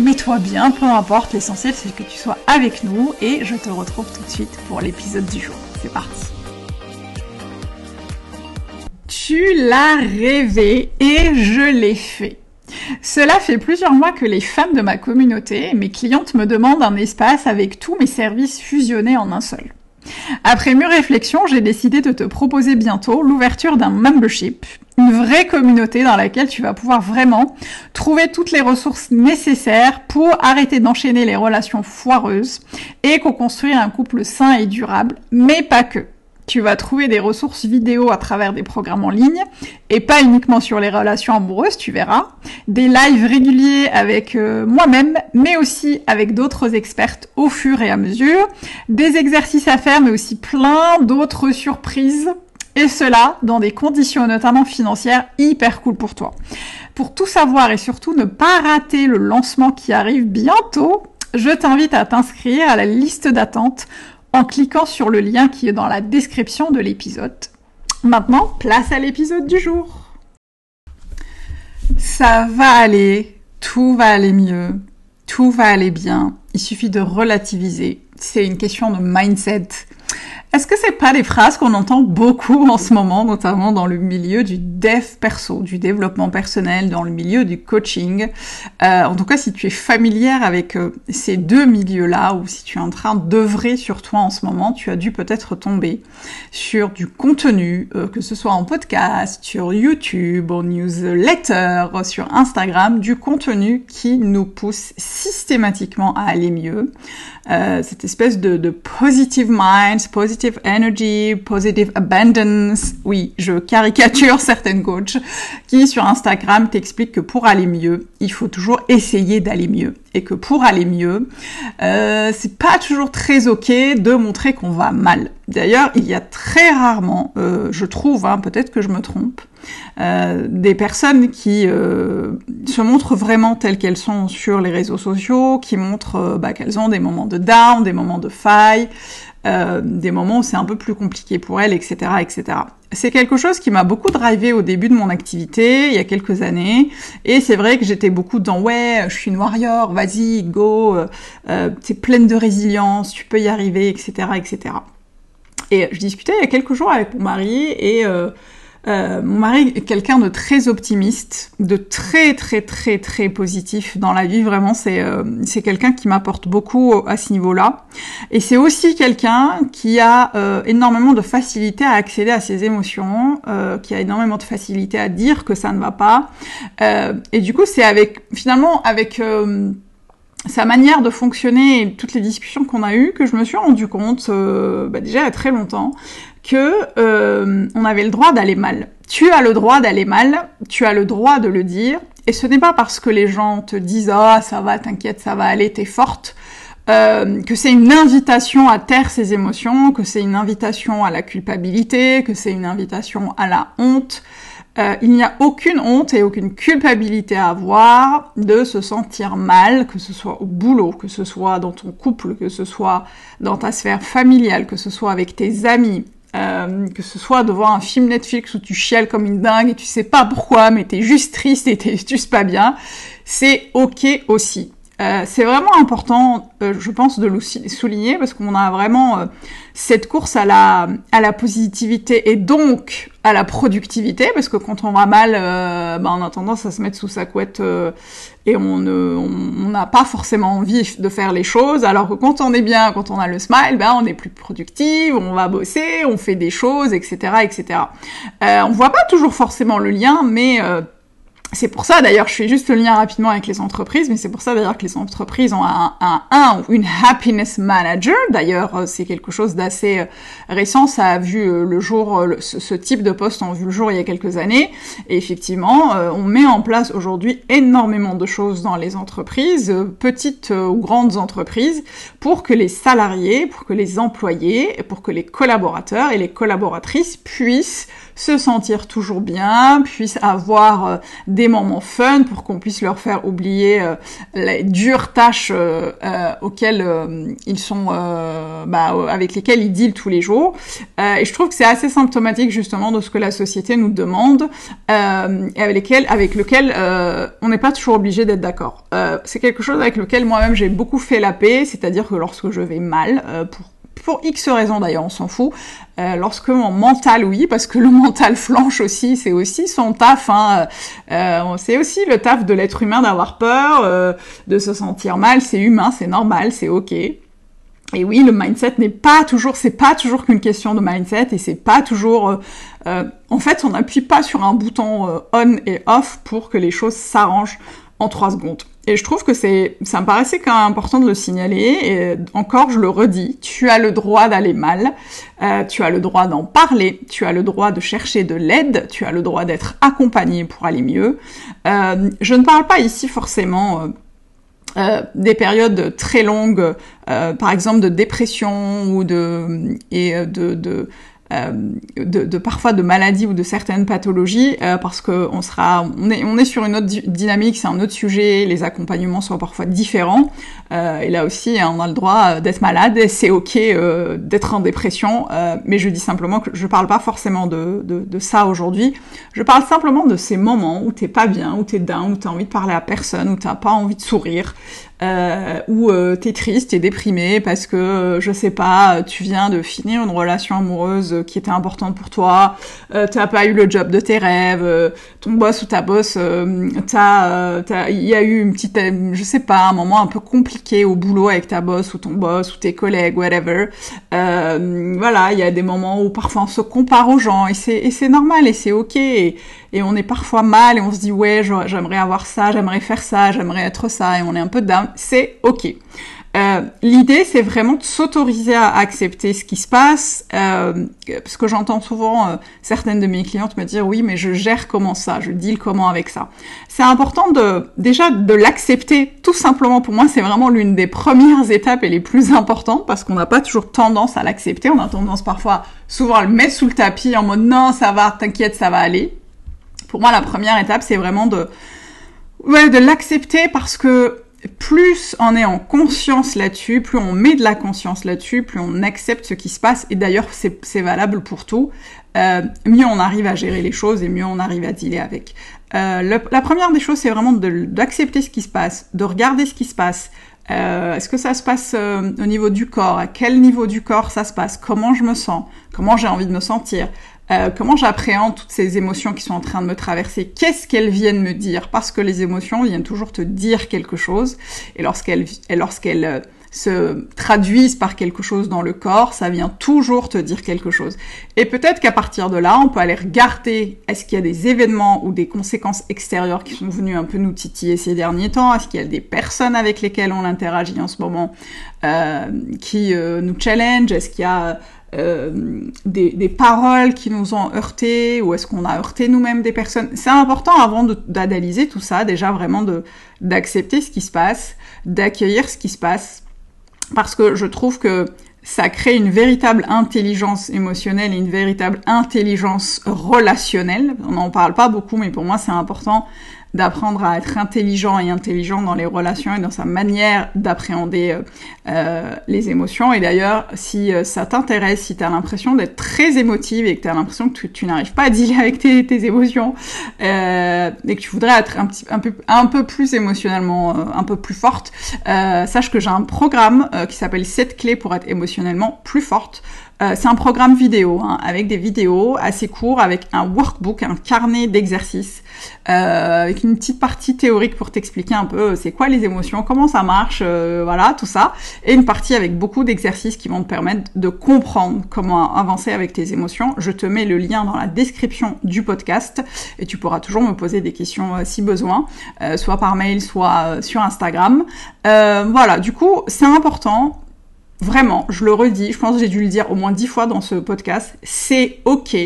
mets-toi bien, peu importe, l'essentiel c'est que tu sois avec nous et je te retrouve tout de suite pour l'épisode du jour. C'est parti Tu l'as rêvé et je l'ai fait. Cela fait plusieurs mois que les femmes de ma communauté, mes clientes me demandent un espace avec tous mes services fusionnés en un seul. Après mûre réflexion, j'ai décidé de te proposer bientôt l'ouverture d'un membership, une vraie communauté dans laquelle tu vas pouvoir vraiment trouver toutes les ressources nécessaires pour arrêter d'enchaîner les relations foireuses et co-construire un couple sain et durable, mais pas que. Tu vas trouver des ressources vidéo à travers des programmes en ligne et pas uniquement sur les relations amoureuses, tu verras. Des lives réguliers avec euh, moi-même, mais aussi avec d'autres expertes au fur et à mesure. Des exercices à faire, mais aussi plein d'autres surprises. Et cela dans des conditions notamment financières hyper cool pour toi. Pour tout savoir et surtout ne pas rater le lancement qui arrive bientôt, je t'invite à t'inscrire à la liste d'attente en cliquant sur le lien qui est dans la description de l'épisode. Maintenant, place à l'épisode du jour. Ça va aller, tout va aller mieux, tout va aller bien. Il suffit de relativiser. C'est une question de mindset. Est-ce que c'est pas des phrases qu'on entend beaucoup en ce moment, notamment dans le milieu du dev perso, du développement personnel, dans le milieu du coaching? Euh, En tout cas, si tu es familière avec euh, ces deux milieux-là, ou si tu es en train d'œuvrer sur toi en ce moment, tu as dû peut-être tomber sur du contenu, euh, que ce soit en podcast, sur YouTube, en newsletter, sur Instagram, du contenu qui nous pousse systématiquement à aller mieux. cette espèce de, de positive mind, positive positive energy, positive abundance. Oui, je caricature certaines coachs qui sur Instagram t'expliquent que pour aller mieux, il faut toujours essayer d'aller mieux et que pour aller mieux, euh, c'est pas toujours très ok de montrer qu'on va mal. D'ailleurs, il y a très rarement, euh, je trouve, hein, peut-être que je me trompe, euh, des personnes qui euh, se montrent vraiment telles qu'elles sont sur les réseaux sociaux, qui montrent euh, bah, qu'elles ont des moments de down, des moments de faille, des moments où c'est un peu plus compliqué pour elles, etc., etc. C'est quelque chose qui m'a beaucoup drivé au début de mon activité, il y a quelques années, et c'est vrai que j'étais beaucoup dans ouais, je suis une warrior, vas-y, go, t'es pleine de résilience, tu peux y arriver, etc., etc. Et je discutais il y a quelques jours avec mon mari et euh, euh, mon mari est quelqu'un de très optimiste, de très très très très positif dans la vie. Vraiment, c'est euh, c'est quelqu'un qui m'apporte beaucoup à ce niveau-là. Et c'est aussi quelqu'un qui a euh, énormément de facilité à accéder à ses émotions, qui a énormément de facilité à dire que ça ne va pas. et du coup, c'est avec finalement avec sa manière de fonctionner et toutes les discussions qu'on a eues que je me suis rendu compte bah déjà il y a très longtemps que euh, on avait le droit d'aller mal. Tu as le droit d'aller mal, tu as le droit de le dire, et ce n'est pas parce que les gens te disent ah ça va, t'inquiète, ça va aller, t'es forte, euh, que c'est une invitation à taire ses émotions, que c'est une invitation à la culpabilité, que c'est une invitation à la honte. Euh, il n'y a aucune honte et aucune culpabilité à avoir de se sentir mal, que ce soit au boulot, que ce soit dans ton couple, que ce soit dans ta sphère familiale, que ce soit avec tes amis, euh, que ce soit de voir un film Netflix où tu chiales comme une dingue et tu sais pas pourquoi, mais t'es juste triste et t'es juste pas bien, c'est ok aussi. Euh, c'est vraiment important, euh, je pense, de le souligner parce qu'on a vraiment euh, cette course à la, à la positivité et donc à la productivité parce que quand on va mal, bah, on a tendance à se mettre sous sa couette et on n'a pas forcément envie de faire les choses. Alors que quand on est bien, quand on a le smile, ben on est plus productif, on va bosser, on fait des choses, etc., etc. on voit pas toujours forcément le lien, mais c'est pour ça d'ailleurs, je fais juste le lien rapidement avec les entreprises, mais c'est pour ça d'ailleurs que les entreprises ont un, un, ou une happiness manager. D'ailleurs, euh, c'est quelque chose d'assez euh, récent. Ça a vu euh, le jour, ce, type de poste a vu le jour il y a quelques années. Et effectivement, on met en place aujourd'hui énormément de choses dans les entreprises, petites ou grandes entreprises, pour que les salariés, pour que les employés, pour que les collaborateurs et les collaboratrices puissent se sentir toujours bien, puissent avoir des moments fun pour qu'on puisse leur faire oublier euh, les dures tâches euh, auxquelles ils sont, bah, avec lesquelles ils dealent tous les jours. et je trouve que c'est assez symptomatique justement de ce que la société nous demande et avec lesquels, avec lequel on n'est pas toujours obligé d'être d'accord. c'est quelque chose avec lequel moi-même j'ai beaucoup fait la paix, c'est-à-dire que lorsque je vais mal, pour pour X raisons d'ailleurs, on s'en fout. Euh, lorsque mon mental, oui, parce que le mental flanche aussi, c'est aussi son taf. Hein. Euh, c'est aussi le taf de l'être humain d'avoir peur, euh, de se sentir mal. C'est humain, c'est normal, c'est ok. Et oui, le mindset n'est pas toujours, c'est pas toujours qu'une question de mindset et c'est pas toujours. En fait, on n'appuie pas sur un bouton on et off pour que les choses s'arrangent en trois secondes. Et je trouve que c'est, ça me paraissait quand même important de le signaler. Et encore, je le redis, tu as le droit d'aller mal, euh, tu as le droit d'en parler, tu as le droit de chercher de l'aide, tu as le droit d'être accompagné pour aller mieux. Euh, je ne parle pas ici forcément. Euh, des périodes très longues, par exemple de dépression ou de et de, de de, de, parfois de maladies ou de certaines pathologies euh, parce que on sera on est on est sur une autre dynamique c'est un autre sujet les accompagnements sont parfois différents. Euh, et là aussi on a le droit d'être malade c'est ok euh, d'être en dépression. Mais je dis simplement que je parle pas forcément de, de, de ça aujourd'hui. Je parle simplement de ces moments où t'es pas bien où t'es down où t'as envie de parler à personne où t'as pas envie de sourire euh, où euh, t'es triste, t'es déprimé parce que euh, je sais pas, tu viens de finir une relation amoureuse qui était importante pour toi, euh, t'as pas eu le job de tes rêves, euh, ton boss ou ta boss, t'as, il y a eu une petite, je sais pas, un moment un peu compliqué au boulot avec ta boss ou ton boss ou tes collègues, whatever. voilà, il y a des moments où parfois on se compare aux gens et c'est et c'est normal et c'est ok. Et, et on est parfois mal et on se dit ouais j'aimerais avoir ça, j'aimerais faire ça, j'aimerais être ça et on est un peu down, c'est ok. Euh, L'idée, c'est vraiment de s'autoriser à accepter ce qui se passe, euh, parce que j'entends souvent euh, certaines de mes clientes me dire oui, mais je gère comment ça, je deal comment avec ça. C'est important de déjà de l'accepter, tout simplement. Pour moi, c'est vraiment l'une des premières étapes et les plus importantes, parce qu'on n'a pas toujours tendance à l'accepter. On a tendance parfois, souvent, à le mettre sous le tapis en mode non, ça va, t'inquiète, ça va aller. Pour moi, la première étape, c'est vraiment de, l'accepter parce que plus on est en conscience là-dessus, plus on met de la conscience là-dessus, plus on accepte ce qui se passe, et d'ailleurs c'est valable pour tout, euh, mieux on arrive à gérer les choses et mieux on arrive à dealer avec. Euh, la première des choses, c'est vraiment d'accepter ce qui se passe, de regarder ce qui se passe. Euh, Est-ce que ça se passe euh, au niveau du corps? À quel niveau du corps ça se passe? Comment je me sens? Comment j'ai envie de me sentir? Euh, comment j'appréhende toutes ces émotions qui sont en train de me traverser? Qu'est-ce qu'elles viennent me dire? Parce que les émotions viennent toujours te dire quelque chose, et lorsqu'elles lorsqu'elles euh, se traduisent par quelque chose dans le corps, ça vient toujours te dire quelque chose. Et peut-être qu'à partir de là, on peut aller regarder est-ce qu'il y a des événements ou des conséquences extérieures qui sont venues un peu nous titiller ces derniers temps, est-ce qu'il y a des personnes avec lesquelles on interagit en ce moment euh, qui euh, nous challenge, est-ce qu'il y a euh, des, des, paroles qui nous ont heurté ou est-ce qu'on a heurté nous-mêmes des personnes C'est important avant d'analyser tout ça, déjà vraiment d'accepter ce qui se passe, d'accueillir ce qui se passe, parce que je trouve que ça crée une véritable intelligence émotionnelle et une véritable intelligence relationnelle. On n'en parle pas beaucoup, mais pour moi c'est important d'apprendre à être intelligent et intelligent dans les relations et dans sa manière d'appréhender euh, euh les émotions. Et d'ailleurs, si euh, ça t'intéresse, si tu as l'impression d'être très émotive et que tu as l'impression que tu, n'arrives pas à dealer avec tes, émotions et que tu voudrais être un, petit, un, peu, plus émotionnellement, un peu plus forte, sache que j'ai un programme qui s'appelle 7 clés pour être émotionnellement plus forte. Euh, c'est un programme vidéo hein, avec des vidéos assez courts, avec un workbook, un carnet d'exercices, euh, avec une petite partie théorique pour t'expliquer un peu euh, c'est quoi les émotions, comment ça marche, voilà tout ça, et une partie avec beaucoup d'exercices qui vont te permettre de comprendre comment avancer avec tes émotions. Je te mets le lien dans la description du podcast et tu pourras toujours me poser des questions si besoin, soit par mail, soit sur Instagram. voilà, du coup c'est important Vraiment, je le redis, je pense que j'ai dû le dire au moins dix fois dans ce podcast, c'est ok,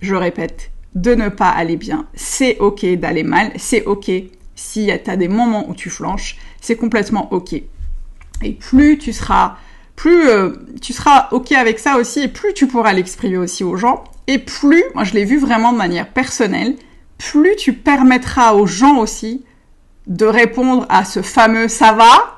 je répète, de ne pas aller bien. C'est ok d'aller mal, c'est ok si as des moments où tu flanches, c'est complètement ok. Et plus tu seras, plus euh, tu seras ok avec ça aussi, et plus tu pourras l'exprimer aussi aux gens, et plus, moi je l'ai vu vraiment de manière personnelle, plus tu permettras aux gens aussi de répondre à ce fameux ça va,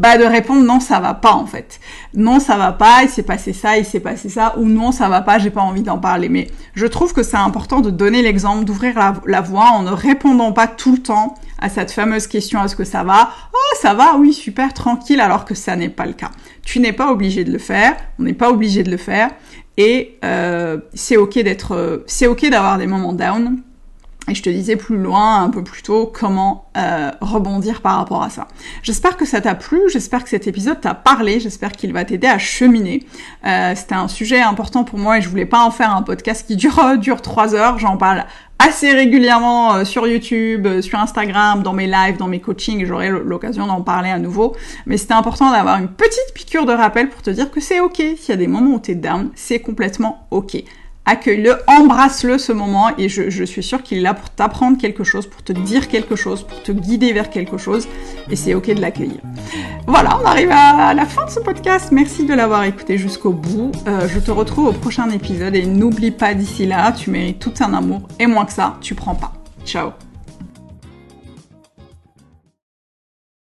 bah de répondre non ça va pas en fait. Non ça va pas, il s'est passé ça, il s'est passé ça, ou non ça va pas, j'ai pas envie d'en parler. Mais je trouve que c'est important de donner l'exemple, d'ouvrir la, voie en ne répondant pas tout le temps à cette fameuse question est-ce que ça va? Oh ça va, oui super tranquille, alors que ça n'est pas le cas. Tu n'es pas obligé de le faire, on n'est pas obligé de le faire, et euh, c'est ok d'être, c'est ok d'avoir des moments down et je te disais plus loin, un peu plus tôt, comment euh, rebondir par rapport à ça. J'espère que ça t'a plu, j'espère que cet épisode t'a parlé, j'espère qu'il va t'aider à cheminer. Euh, C'était un sujet important pour moi et je voulais pas en faire un podcast qui dure dure trois heures. J'en parle assez régulièrement euh, sur YouTube, sur Instagram, dans mes lives, dans mes coachings, j'aurai l'occasion d'en parler à nouveau. Mais c'était important d'avoir une petite piqûre de rappel pour te dire que c'est ok. S'il y a des moments où t'es down, c'est complètement ok accueille-le, embrasse-le ce moment et je, suis sûre qu'il est là pour t'apprendre quelque chose, pour te dire quelque chose, pour te guider vers quelque chose et c'est ok de l'accueillir. Voilà, on arrive à la fin de ce podcast. Merci de l'avoir écouté jusqu'au bout. Euh, je te retrouve au prochain épisode et n'oublie pas d'ici là, tu mérites tout un amour et moins que ça, tu prends pas. Ciao